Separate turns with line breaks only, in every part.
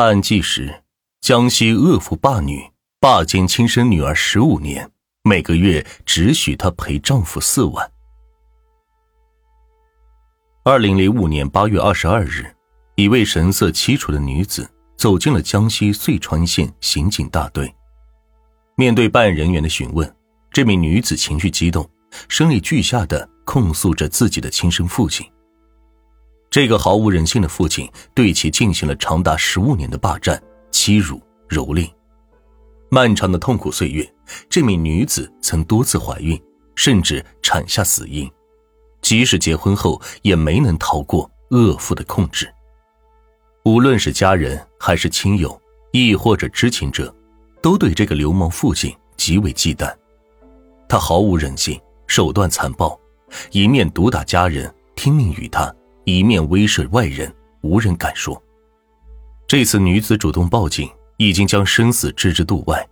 大案纪实：江西恶妇霸女，霸奸亲生女儿十五年，每个月只许她陪丈夫四万。二零零五年八月二十二日，一位神色凄楚的女子走进了江西遂川县刑警大队。面对办案人员的询问，这名女子情绪激动，声泪俱下的控诉着自己的亲生父亲。这个毫无人性的父亲对其进行了长达十五年的霸占、欺辱、蹂躏。漫长的痛苦岁月，这名女子曾多次怀孕，甚至产下死婴。即使结婚后，也没能逃过恶妇的控制。无论是家人还是亲友，亦或者知情者，都对这个流氓父亲极为忌惮。他毫无人性，手段残暴，一面毒打家人，听命于他；一面威慑外人，无人敢说。这次女子主动报警，已经将生死置之度外。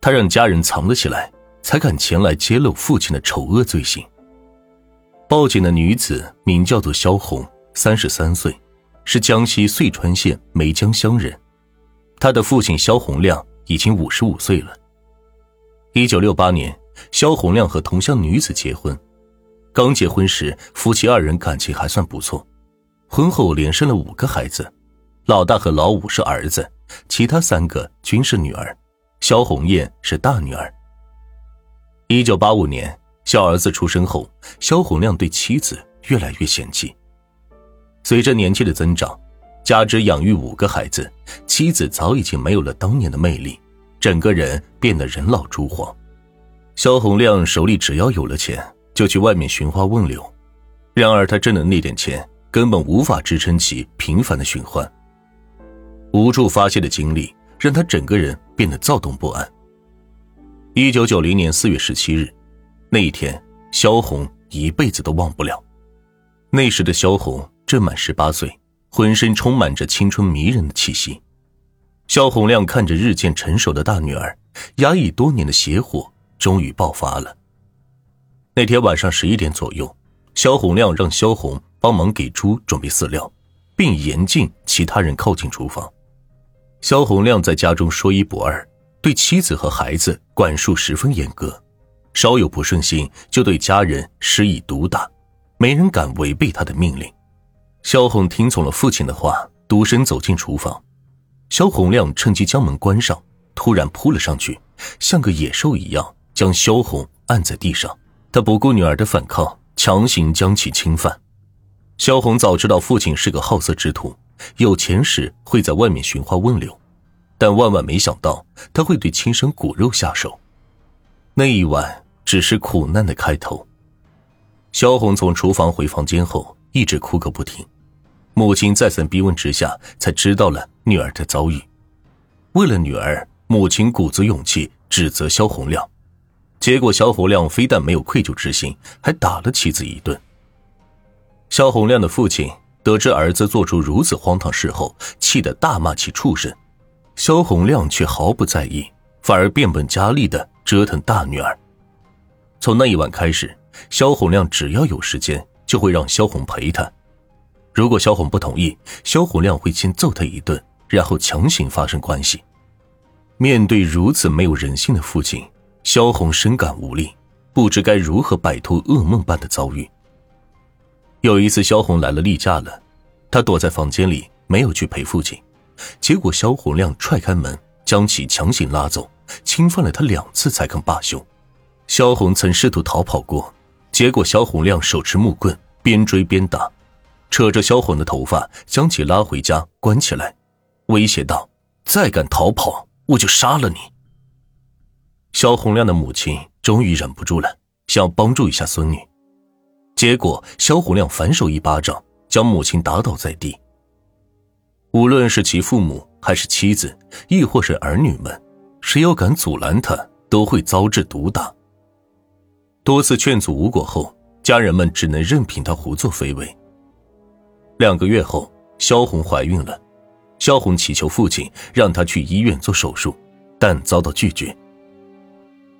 她让家人藏了起来，才敢前来揭露父亲的丑恶罪行。报警的女子名叫做萧红，三十三岁，是江西遂川县梅江乡人。她的父亲萧洪亮已经五十五岁了。一九六八年，萧洪亮和同乡女子结婚。刚结婚时，夫妻二人感情还算不错。婚后连生了五个孩子，老大和老五是儿子，其他三个均是女儿。萧红艳是大女儿。一九八五年。小儿子出生后，萧洪亮对妻子越来越嫌弃。随着年纪的增长，加之养育五个孩子，妻子早已经没有了当年的魅力，整个人变得人老珠黄。萧洪亮手里只要有了钱，就去外面寻花问柳。然而他挣的那点钱根本无法支撑起频繁的循环。无处发泄的精力让他整个人变得躁动不安。一九九零年四月十七日。那一天，萧红一辈子都忘不了。那时的萧红正满十八岁，浑身充满着青春迷人的气息。萧红亮看着日渐成熟的大女儿，压抑多年的邪火终于爆发了。那天晚上十一点左右，萧红亮让萧红帮忙给猪准备饲料，并严禁其他人靠近厨房。肖洪亮在家中说一不二，对妻子和孩子管束十分严格。稍有不顺心，就对家人施以毒打，没人敢违背他的命令。萧红听从了父亲的话，独身走进厨房。肖洪亮趁机将门关上，突然扑了上去，像个野兽一样将萧红按在地上。他不顾女儿的反抗，强行将其侵犯。萧红早知道父亲是个好色之徒，有钱时会在外面寻花问柳，但万万没想到他会对亲生骨肉下手。那一晚。只是苦难的开头。萧红从厨房回房间后，一直哭个不停。母亲再三逼问之下，才知道了女儿的遭遇。为了女儿，母亲鼓足勇气指责萧红亮，结果萧红亮非但没有愧疚之心，还打了妻子一顿。萧红亮的父亲得知儿子做出如此荒唐事后，气得大骂其畜生。萧红亮却毫不在意，反而变本加厉的折腾大女儿。从那一晚开始，萧红亮只要有时间，就会让萧红陪他。如果萧红不同意，萧红亮会先揍他一顿，然后强行发生关系。面对如此没有人性的父亲，萧红深感无力，不知该如何摆脱噩梦般的遭遇。有一次，萧红来了例假了，她躲在房间里没有去陪父亲，结果萧红亮踹开门，将其强行拉走，侵犯了她两次才肯罢休。萧红曾试图逃跑过，结果萧红亮手持木棍，边追边打，扯着萧红的头发，将其拉回家关起来，威胁道：“再敢逃跑，我就杀了你。”萧红亮的母亲终于忍不住了，想帮助一下孙女，结果萧红亮反手一巴掌将母亲打倒在地。无论是其父母，还是妻子，亦或是儿女们，谁要敢阻拦他，都会遭致毒打。多次劝阻无果后，家人们只能任凭他胡作非为。两个月后，萧红怀孕了，萧红祈求父亲让她去医院做手术，但遭到拒绝。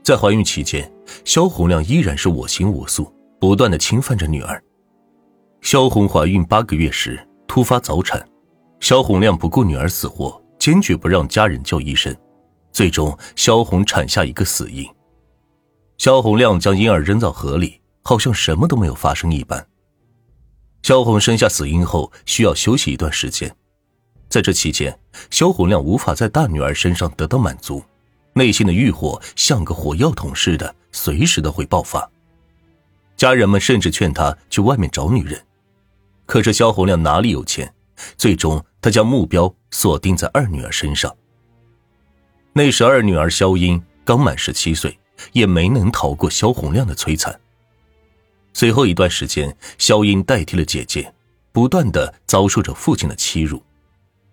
在怀孕期间，萧红亮依然是我行我素，不断的侵犯着女儿。萧红怀孕八个月时突发早产，萧红亮不顾女儿死活，坚决不让家人叫医生，最终萧红产下一个死婴。萧红亮将婴儿扔到河里，好像什么都没有发生一般。萧红生下死婴后需要休息一段时间，在这期间，萧红亮无法在大女儿身上得到满足，内心的欲火像个火药桶似的，随时都会爆发。家人们甚至劝他去外面找女人，可是萧洪亮哪里有钱？最终，他将目标锁定在二女儿身上。那时，二女儿萧英刚满十七岁。也没能逃过萧洪亮的摧残。随后一段时间，萧英代替了姐姐，不断的遭受着父亲的欺辱。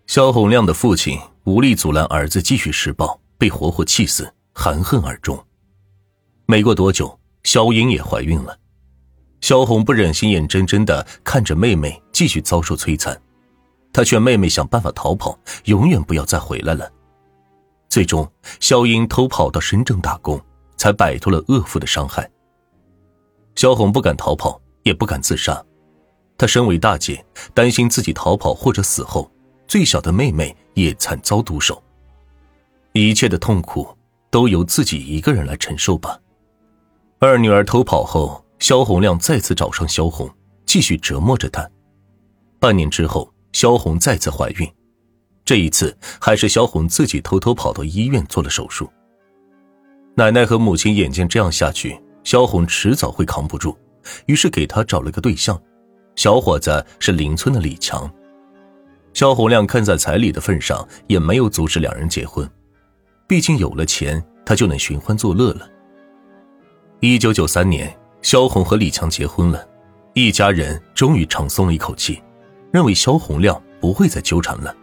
萧洪亮的父亲无力阻拦儿子继续施暴，被活活气死，含恨而终。没过多久，萧英也怀孕了。萧红不忍心眼睁睁的看着妹妹继续遭受摧残，她劝妹妹想办法逃跑，永远不要再回来了。最终，萧英偷跑到深圳打工。才摆脱了恶妇的伤害。萧红不敢逃跑，也不敢自杀。她身为大姐，担心自己逃跑或者死后，最小的妹妹也惨遭毒手。一切的痛苦都由自己一个人来承受吧。二女儿偷跑后，萧红亮再次找上萧红，继续折磨着她。半年之后，萧红再次怀孕，这一次还是萧红自己偷偷跑到医院做了手术。奶奶和母亲眼见这样下去，萧红迟早会扛不住，于是给她找了个对象，小伙子是邻村的李强。萧红亮看在彩礼的份上，也没有阻止两人结婚，毕竟有了钱，他就能寻欢作乐了。一九九三年，萧红和李强结婚了，一家人终于长松了一口气，认为萧红亮不会再纠缠了。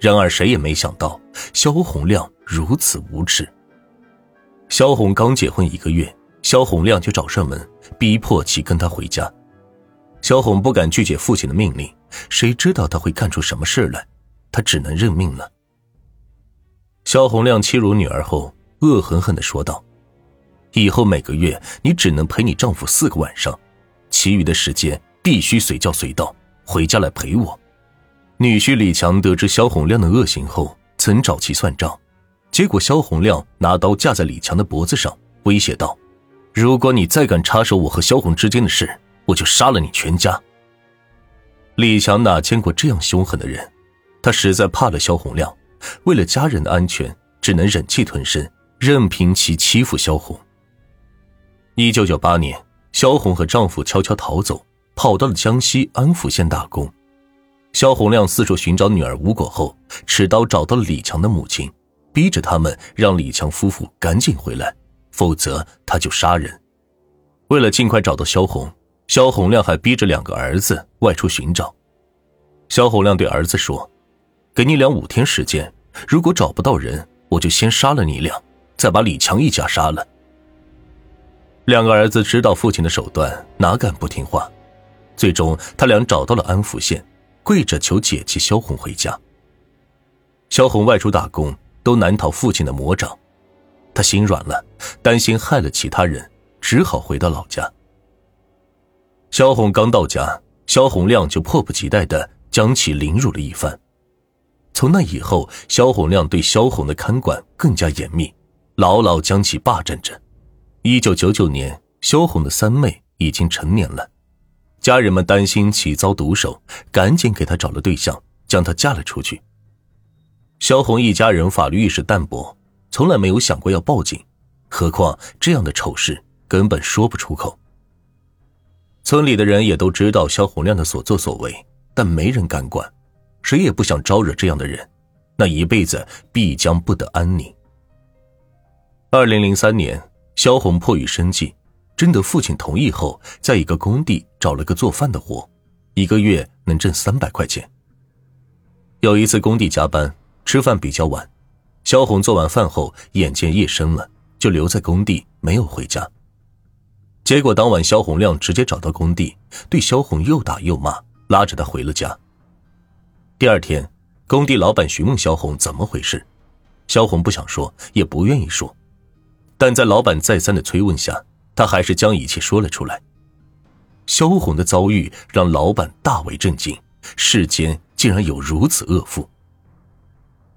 然而谁也没想到，萧红亮如此无耻。萧红刚结婚一个月，萧红亮就找上门，逼迫其跟他回家。萧红不敢拒绝父亲的命令，谁知道他会干出什么事来？他只能认命了。萧红亮欺辱女儿后，恶狠狠地说道：“以后每个月你只能陪你丈夫四个晚上，其余的时间必须随叫随到，回家来陪我。”女婿李强得知肖红亮的恶行后，曾找其算账。结果，肖红亮拿刀架在李强的脖子上，威胁道：“如果你再敢插手我和肖红之间的事，我就杀了你全家。”李强哪见过这样凶狠的人？他实在怕了肖红亮，为了家人的安全，只能忍气吞声，任凭其欺负肖红。一九九八年，萧红和丈夫悄悄逃走，跑到了江西安福县打工。萧红亮四处寻找女儿无果后，持刀找到了李强的母亲。逼着他们让李强夫妇赶紧回来，否则他就杀人。为了尽快找到萧红，萧红亮还逼着两个儿子外出寻找。萧红亮对儿子说：“给你俩五天时间，如果找不到人，我就先杀了你俩，再把李强一家杀了。”两个儿子知道父亲的手段，哪敢不听话？最终，他俩找到了安福县，跪着求姐姐萧红回家。萧红外出打工。都难逃父亲的魔掌，他心软了，担心害了其他人，只好回到老家。萧红刚到家，萧红亮就迫不及待的将其凌辱了一番。从那以后，萧红亮对萧红的看管更加严密，牢牢将其霸占着。一九九九年，萧红的三妹已经成年了，家人们担心其遭毒手，赶紧给她找了对象，将她嫁了出去。萧红一家人法律意识淡薄，从来没有想过要报警，何况这样的丑事根本说不出口。村里的人也都知道萧红亮的所作所为，但没人敢管，谁也不想招惹这样的人，那一辈子必将不得安宁。二零零三年，萧红迫于生计，征得父亲同意后，在一个工地找了个做饭的活，一个月能挣三百块钱。有一次工地加班。吃饭比较晚，萧红做完饭后，眼见夜深了，就留在工地没有回家。结果当晚，萧红亮直接找到工地，对萧红又打又骂，拉着她回了家。第二天，工地老板询问萧红怎么回事，萧红不想说，也不愿意说，但在老板再三的催问下，他还是将一切说了出来。萧红的遭遇让老板大为震惊，世间竟然有如此恶妇。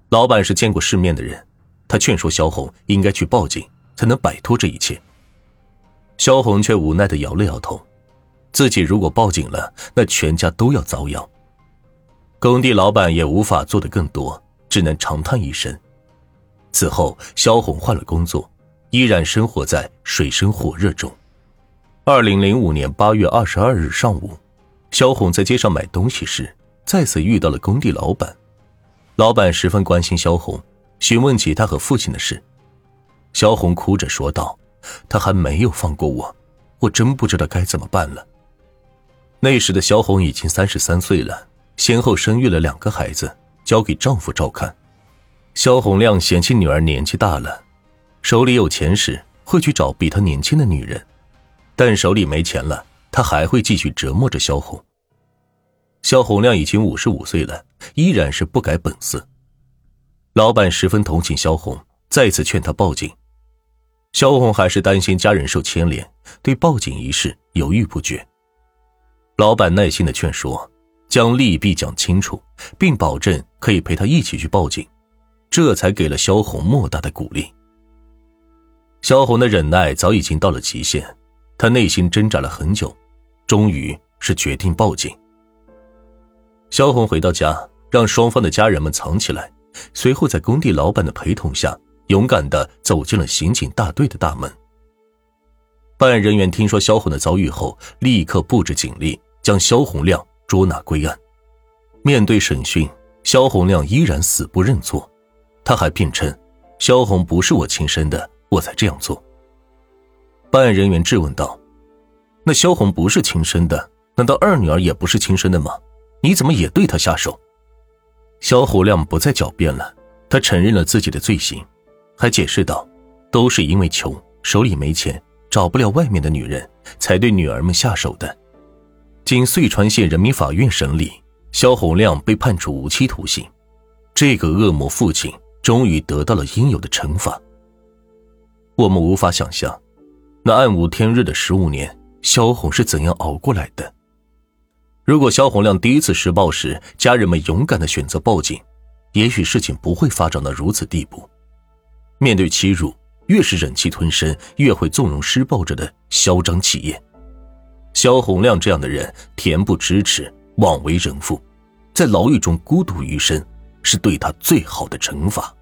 老板是见过世面的人，他劝说萧红应该去报警，才能摆脱这一切。萧红却无奈的摇了摇头，自己如果报警了，那全家都要遭殃。工地老板也无法做得更多，只能长叹一声。此后，萧红换了工作，依然生活在水深火热中。二零零五年八月二十二日上午，萧红在街上买东西时，再次遇到了工地老板。老板十分关心萧红，询问起他和父亲的事。萧红哭着说道：“他还没有放过我，我真不知道该怎么办了。”那时的萧红已经三十三岁了，先后生育了两个孩子，交给丈夫照看。萧红亮嫌弃女儿年纪大了，手里有钱时会去找比他年轻的女人。但手里没钱了，他还会继续折磨着萧红。萧红亮已经五十五岁了，依然是不改本色。老板十分同情萧红，再次劝他报警。萧红还是担心家人受牵连，对报警一事犹豫不决。老板耐心的劝说，将利弊讲清楚，并保证可以陪他一起去报警，这才给了萧红莫大的鼓励。萧红的忍耐早已经到了极限。他内心挣扎了很久，终于是决定报警。萧红回到家，让双方的家人们藏起来，随后在工地老板的陪同下，勇敢的走进了刑警大队的大门。办案人员听说萧红的遭遇后，立刻布置警力，将萧红亮捉拿归案。面对审讯，萧红亮依然死不认错，他还辩称：“萧红不是我亲生的，我才这样做。”办案人员质问道：“那萧红不是亲生的，难道二女儿也不是亲生的吗？你怎么也对她下手？”萧虎亮不再狡辩了，他承认了自己的罪行，还解释道：“都是因为穷，手里没钱，找不了外面的女人，才对女儿们下手的。”经遂川县人民法院审理，萧红亮被判处无期徒刑。这个恶魔父亲终于得到了应有的惩罚。我们无法想象。那暗无天日的十五年，萧红是怎样熬过来的？如果萧红亮第一次施暴时，家人们勇敢的选择报警，也许事情不会发展到如此地步。面对欺辱，越是忍气吞声，越会纵容施暴者的嚣张气焰。萧红亮这样的人，恬不知耻，枉为人父，在牢狱中孤独余生，是对他最好的惩罚。